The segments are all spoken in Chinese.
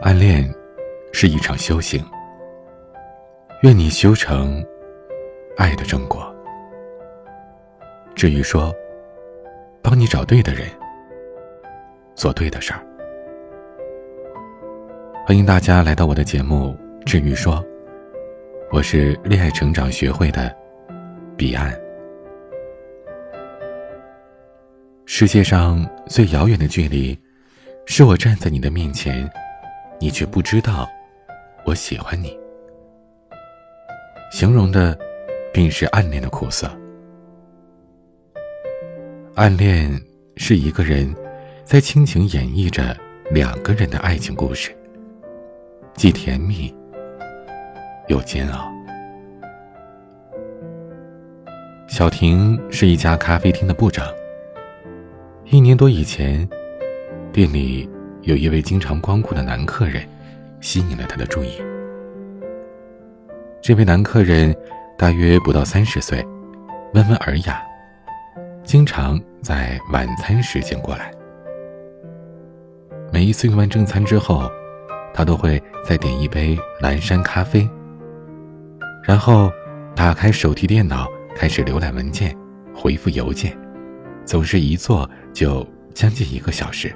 暗恋是一场修行，愿你修成爱的正果。至于说，帮你找对的人，做对的事儿。欢迎大家来到我的节目《至于说》，我是恋爱成长学会的彼岸。世界上最遥远的距离，是我站在你的面前，你却不知道我喜欢你。形容的，便是暗恋的苦涩。暗恋是一个人在倾情演绎着两个人的爱情故事，既甜蜜又煎熬。小婷是一家咖啡厅的部长。一年多以前，店里有一位经常光顾的男客人，吸引了他的注意。这位男客人大约不到三十岁，温文尔雅，经常在晚餐时间过来。每一次用完正餐之后，他都会再点一杯蓝山咖啡，然后打开手提电脑，开始浏览文件，回复邮件，总是一坐。就将近一个小时。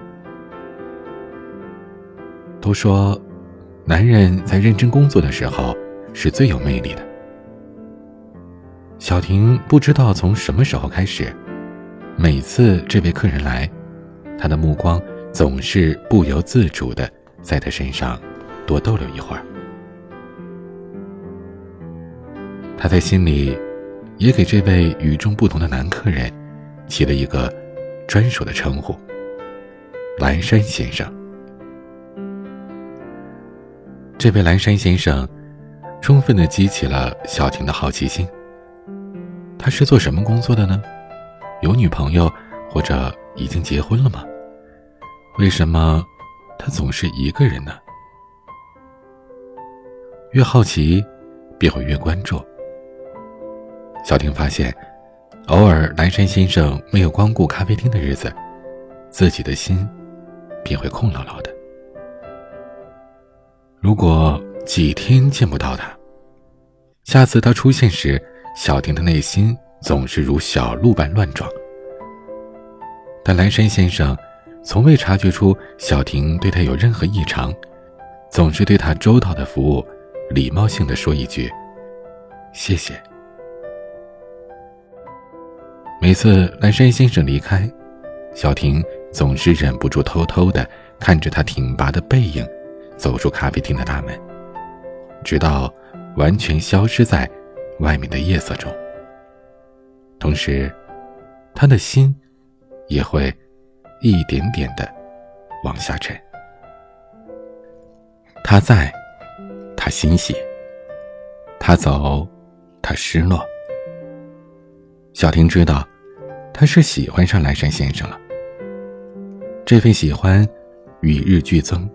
都说，男人在认真工作的时候是最有魅力的。小婷不知道从什么时候开始，每次这位客人来，她的目光总是不由自主的在他身上多逗留一会儿。他在心里也给这位与众不同的男客人起了一个。专属的称呼，蓝山先生。这位蓝山先生，充分的激起了小婷的好奇心。他是做什么工作的呢？有女朋友或者已经结婚了吗？为什么他总是一个人呢？越好奇，便会越关注。小婷发现。偶尔，蓝山先生没有光顾咖啡厅的日子，自己的心便会空落落的。如果几天见不到他，下次他出现时，小婷的内心总是如小鹿般乱撞。但蓝山先生从未察觉出小婷对他有任何异常，总是对他周到的服务，礼貌性的说一句：“谢谢。”每次蓝山先生离开，小婷总是忍不住偷偷的看着他挺拔的背影，走出咖啡厅的大门，直到完全消失在外面的夜色中。同时，他的心也会一点点的往下沉。他在，他欣喜；他走，他失落。小婷知道。他是喜欢上蓝山先生了，这份喜欢与日俱增，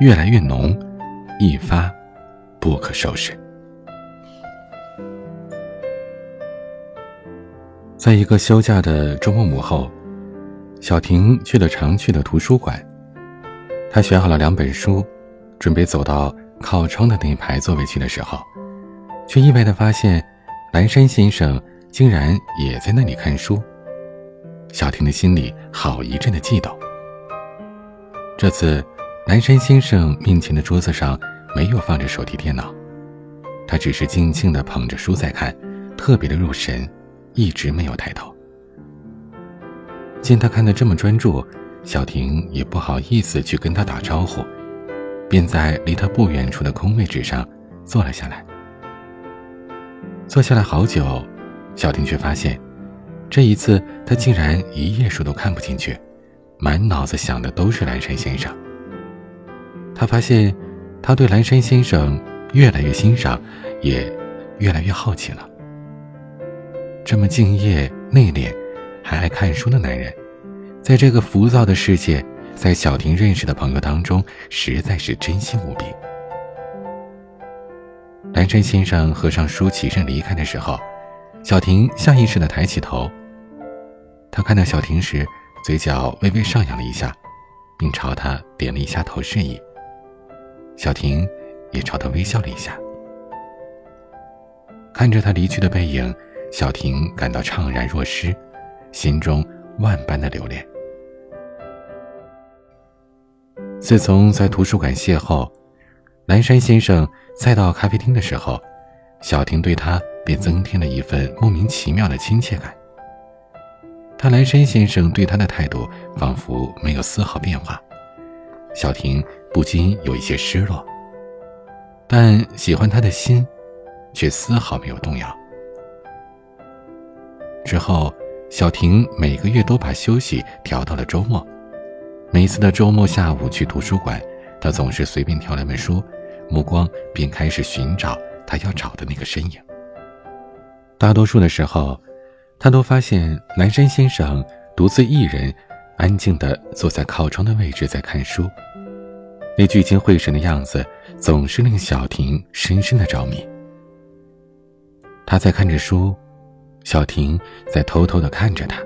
越来越浓，一发不可收拾。在一个休假的周末午后，小婷去了常去的图书馆，她选好了两本书，准备走到靠窗的那一排座位去的时候，却意外的发现，蓝山先生竟然也在那里看书。小婷的心里好一阵的悸动。这次，南山先生面前的桌子上没有放着手提电脑，他只是静静的捧着书在看，特别的入神，一直没有抬头。见他看得这么专注，小婷也不好意思去跟他打招呼，便在离他不远处的空位置上坐了下来。坐下来好久，小婷却发现。这一次，他竟然一页书都看不进去，满脑子想的都是蓝山先生。他发现，他对蓝山先生越来越欣赏，也越来越好奇了。这么敬业、内敛，还爱看书的男人，在这个浮躁的世界，在小婷认识的朋友当中，实在是真心无比。蓝山先生合上书，起身离开的时候。小婷下意识地抬起头，他看到小婷时，嘴角微微上扬了一下，并朝他点了一下头示意。小婷也朝他微笑了一下。看着他离去的背影，小婷感到怅然若失，心中万般的留恋。自从在图书馆邂逅，蓝山先生再到咖啡厅的时候，小婷对他便增添了一份莫名其妙的亲切感。他蓝山先生对他的态度仿佛没有丝毫变化，小婷不禁有一些失落。但喜欢他的心，却丝毫没有动摇。之后，小婷每个月都把休息调到了周末。每次的周末下午去图书馆，他总是随便挑两本书，目光便开始寻找他要找的那个身影。大多数的时候，他都发现南山先生独自一人，安静地坐在靠窗的位置在看书，那聚精会神的样子总是令小婷深深的着迷。他在看着书，小婷在偷偷地看着他。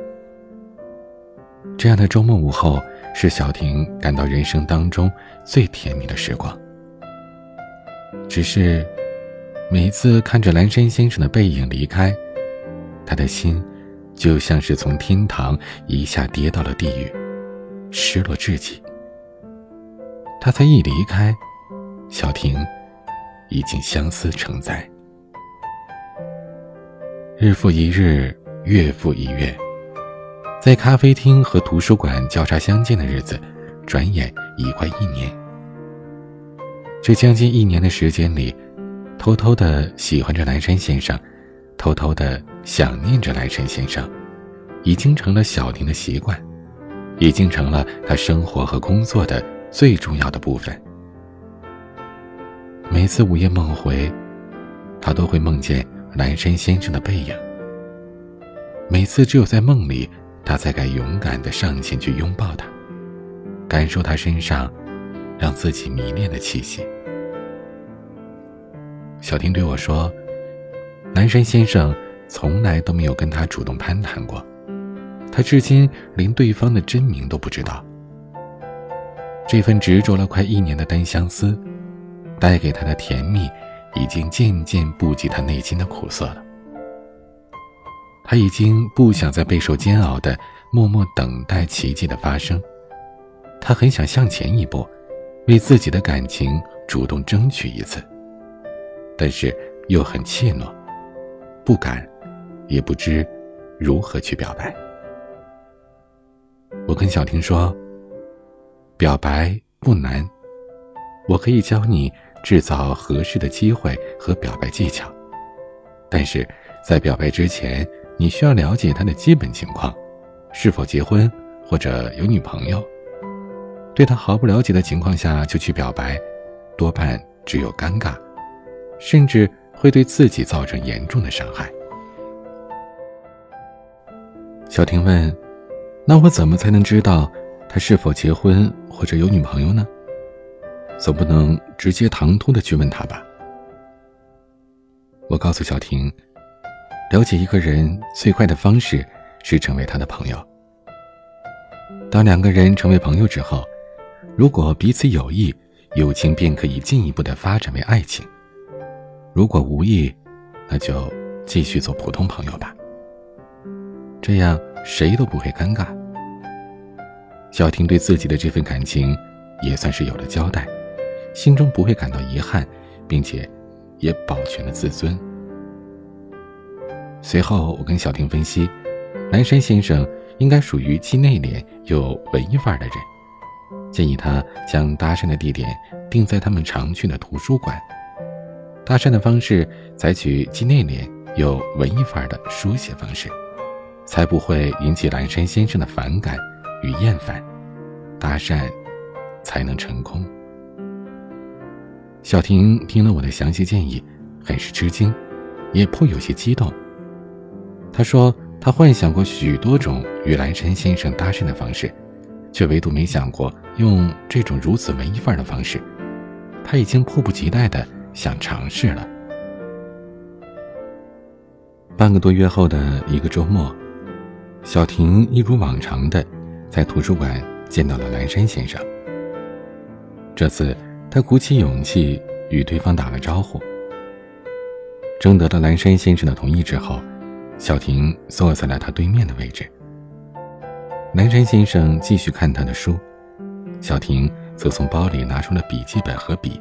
这样的周末午后。是小婷感到人生当中最甜蜜的时光。只是，每一次看着蓝山先生的背影离开，他的心就像是从天堂一下跌到了地狱，失落至极。他才一离开，小婷已经相思成灾。日复一日，月复一月。在咖啡厅和图书馆交叉相见的日子，转眼已快一年。这将近一年的时间里，偷偷的喜欢着南山先生，偷偷的想念着蓝山先生，已经成了小婷的习惯，已经成了他生活和工作的最重要的部分。每次午夜梦回，他都会梦见蓝山先生的背影。每次只有在梦里。他才敢勇敢地上前去拥抱他，感受他身上让自己迷恋的气息。小婷对我说：“南山先生从来都没有跟他主动攀谈过，他至今连对方的真名都不知道。这份执着了快一年的单相思，带给他的甜蜜，已经渐渐不及他内心的苦涩了。”他已经不想再备受煎熬的默默等待奇迹的发生，他很想向前一步，为自己的感情主动争取一次，但是又很怯懦，不敢，也不知如何去表白。我跟小婷说：“表白不难，我可以教你制造合适的机会和表白技巧，但是在表白之前。”你需要了解他的基本情况，是否结婚或者有女朋友。对他毫不了解的情况下就去表白，多半只有尴尬，甚至会对自己造成严重的伤害。小婷问：“那我怎么才能知道他是否结婚或者有女朋友呢？总不能直接唐突的去问他吧？”我告诉小婷。了解一个人最快的方式是成为他的朋友。当两个人成为朋友之后，如果彼此有意，友情便可以进一步的发展为爱情；如果无意，那就继续做普通朋友吧。这样谁都不会尴尬。小婷对自己的这份感情也算是有了交代，心中不会感到遗憾，并且也保全了自尊。随后，我跟小婷分析，南山先生应该属于既内敛又文艺范儿的人，建议他将搭讪的地点定在他们常去的图书馆，搭讪的方式采取既内敛又文艺范儿的书写方式，才不会引起蓝山先生的反感与厌烦，搭讪才能成功。小婷听了我的详细建议，很是吃惊，也颇有些激动。她说：“她幻想过许多种与蓝山先生搭讪的方式，却唯独没想过用这种如此文艺范儿的方式。他已经迫不及待的想尝试了。”半个多月后的一个周末，小婷一如往常的在图书馆见到了蓝山先生。这次他鼓起勇气与对方打了招呼。征得了蓝山先生的同意之后，小婷坐在了他对面的位置。蓝山先生继续看他的书，小婷则从包里拿出了笔记本和笔。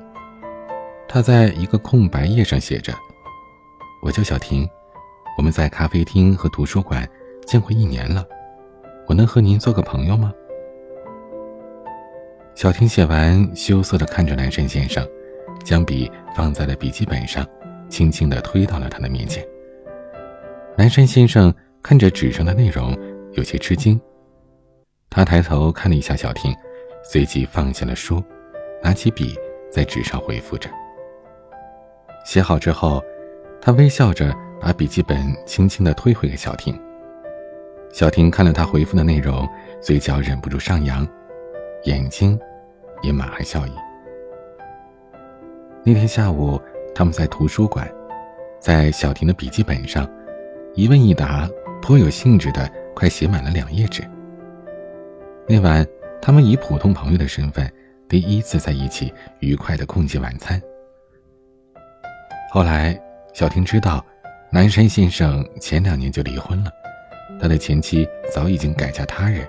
他在一个空白页上写着：“我叫小婷，我们在咖啡厅和图书馆见过一年了，我能和您做个朋友吗？”小婷写完，羞涩的看着南山先生，将笔放在了笔记本上。轻轻的推到了他的面前。南山先生看着纸上的内容，有些吃惊。他抬头看了一下小婷，随即放下了书，拿起笔在纸上回复着。写好之后，他微笑着把笔记本轻轻的推回给小婷。小婷看了他回复的内容，嘴角忍不住上扬，眼睛也满含笑意。那天下午。他们在图书馆，在小婷的笔记本上，一问一答，颇有兴致的，快写满了两页纸。那晚，他们以普通朋友的身份，第一次在一起愉快的共进晚餐。后来，小婷知道，南山先生前两年就离婚了，他的前妻早已经改嫁他人，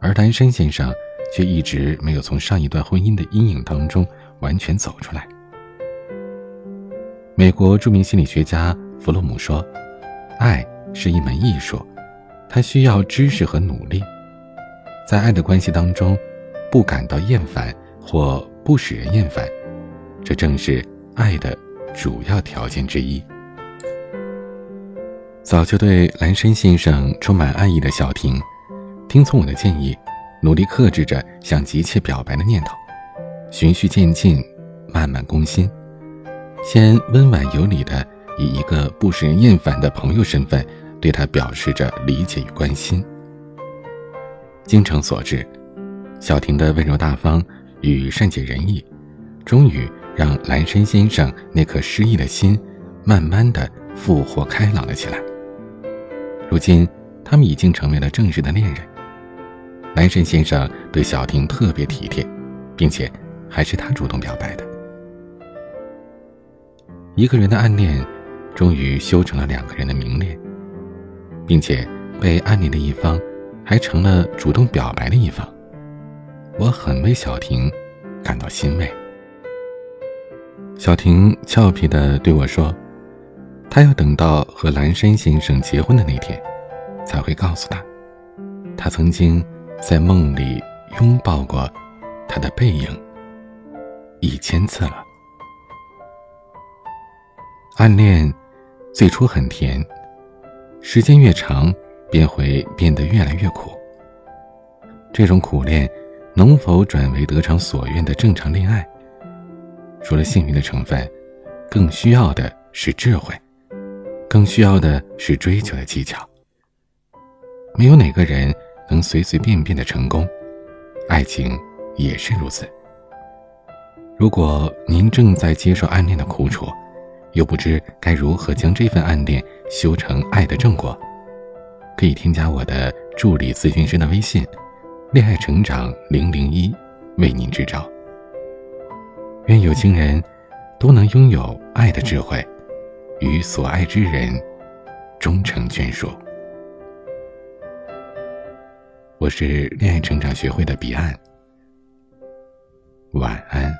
而南山先生却一直没有从上一段婚姻的阴影当中完全走出来。美国著名心理学家弗洛姆说：“爱是一门艺术，它需要知识和努力。在爱的关系当中，不感到厌烦或不使人厌烦，这正是爱的主要条件之一。”早就对蓝山先生充满爱意的小婷，听从我的建议，努力克制着想急切表白的念头，循序渐进，慢慢攻心。先温婉有礼的以一个不使人厌烦的朋友身份，对他表示着理解与关心。精诚所至，小婷的温柔大方与善解人意，终于让蓝山先生那颗失意的心，慢慢的复活开朗了起来。如今，他们已经成为了正式的恋人。男神先生对小婷特别体贴，并且还是他主动表白的。一个人的暗恋，终于修成了两个人的明恋，并且被暗恋的一方，还成了主动表白的一方。我很为小婷感到欣慰。小婷俏皮的对我说：“他要等到和蓝山先生结婚的那天，才会告诉他，他曾经在梦里拥抱过他的背影一千次了。”暗恋最初很甜，时间越长，便会变得越来越苦。这种苦恋能否转为得偿所愿的正常恋爱？除了幸运的成分，更需要的是智慧，更需要的是追求的技巧。没有哪个人能随随便便的成功，爱情也是如此。如果您正在接受暗恋的苦楚，又不知该如何将这份暗恋修成爱的正果，可以添加我的助理咨询师的微信“恋爱成长零零一”，为您支招。愿有情人都能拥有爱的智慧，与所爱之人终成眷属。我是恋爱成长学会的彼岸，晚安。